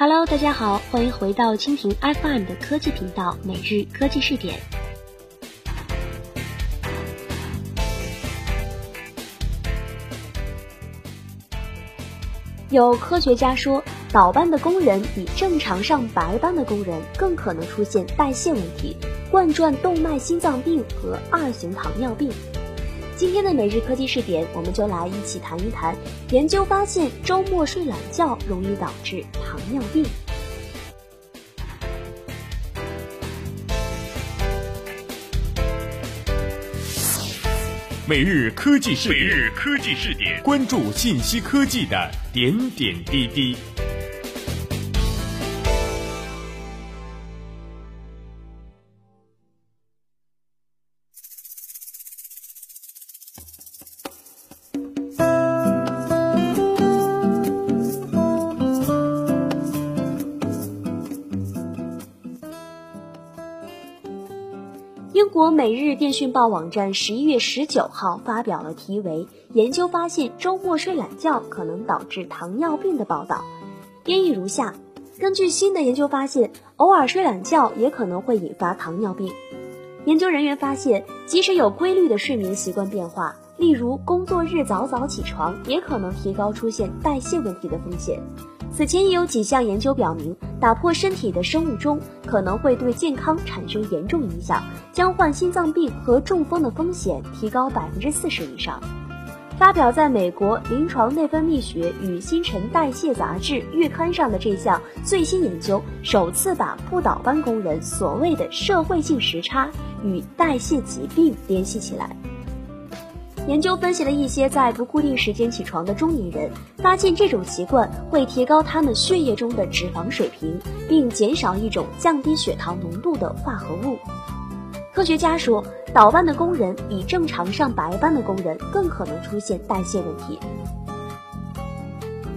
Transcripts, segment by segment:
Hello，大家好，欢迎回到蜻蜓 FM 的科技频道每日科技视点。有科学家说，倒班的工人比正常上白班的工人更可能出现代谢问题、冠状动脉心脏病和二型糖尿病。今天的每日科技视点，我们就来一起谈一谈。研究发现，周末睡懒觉容易导致糖尿病。每日科技视点，每日科技视点，关注信息科技的点点滴滴。英国《每日电讯报》网站十一月十九号发表了题为“研究发现周末睡懒觉可能导致糖尿病”的报道，编译如下：根据新的研究发现，偶尔睡懒觉也可能会引发糖尿病。研究人员发现，即使有规律的睡眠习惯变化，例如工作日早早起床，也可能提高出现代谢问题的风险。此前也有几项研究表明，打破身体的生物钟可能会对健康产生严重影响，将患心脏病和中风的风险提高百分之四十以上。发表在美国临床内分泌学与新陈代谢杂志月刊上的这项最新研究，首次把不倒班工人所谓的社会性时差与代谢疾病联系起来。研究分析了一些在不固定时间起床的中年人，发现这种习惯会提高他们血液中的脂肪水平，并减少一种降低血糖浓度的化合物。科学家说，倒班的工人比正常上白班的工人更可能出现代谢问题。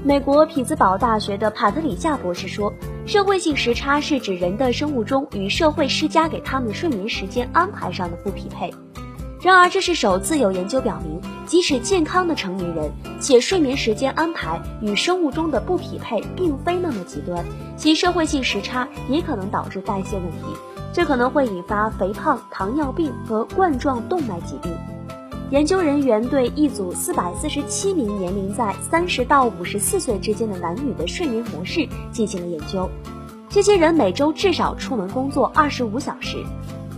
美国匹兹堡大学的帕特里夏博士说，社会性时差是指人的生物钟与社会施加给他们的睡眠时间安排上的不匹配。然而，这是首次有研究表明，即使健康的成年人，且睡眠时间安排与生物钟的不匹配并非那么极端，其社会性时差也可能导致代谢问题，这可能会引发肥胖、糖尿病和冠状动脉疾病。研究人员对一组四百四十七名年龄在三十到五十四岁之间的男女的睡眠模式进行了研究，这些人每周至少出门工作二十五小时。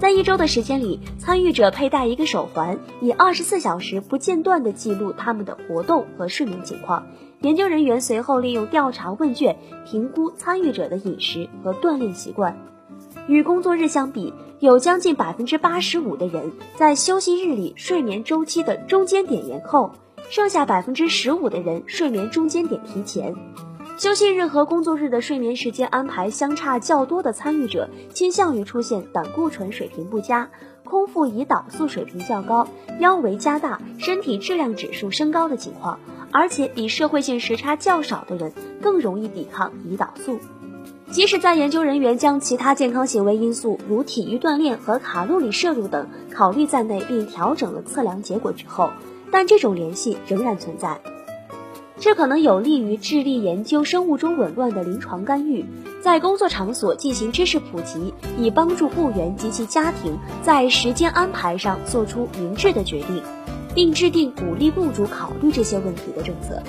在一周的时间里，参与者佩戴一个手环，以二十四小时不间断地记录他们的活动和睡眠情况。研究人员随后利用调查问卷评估参与者的饮食和锻炼习惯。与工作日相比，有将近百分之八十五的人在休息日里睡眠周期的中间点延后，剩下百分之十五的人睡眠中间点提前。休息日和工作日的睡眠时间安排相差较多的参与者，倾向于出现胆固醇水平不佳、空腹胰岛素水平较高、腰围加大、身体质量指数升高的情况，而且比社会性时差较少的人更容易抵抗胰岛素。即使在研究人员将其他健康行为因素，如体育锻炼和卡路里摄入等考虑在内，并调整了测量结果之后，但这种联系仍然存在。这可能有利于致力研究生物钟紊乱的临床干预，在工作场所进行知识普及，以帮助雇员及其家庭在时间安排上做出明智的决定，并制定鼓励雇主考虑这些问题的政策。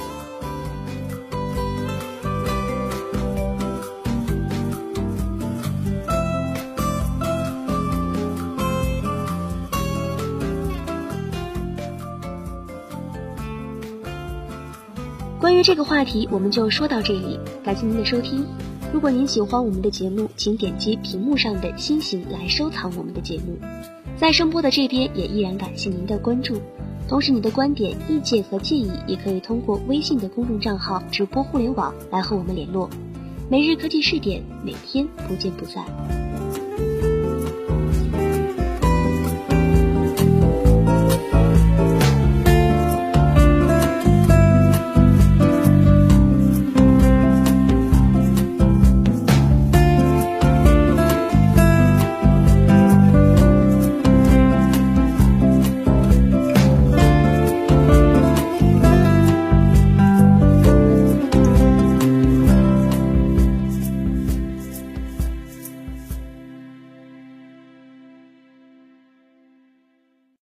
关于这个话题，我们就说到这里。感谢您的收听。如果您喜欢我们的节目，请点击屏幕上的星星来收藏我们的节目。在声波的这边，也依然感谢您的关注。同时，你的观点、意见和建议也可以通过微信的公众账号“直播互联网”来和我们联络。每日科技试点，每天不见不散。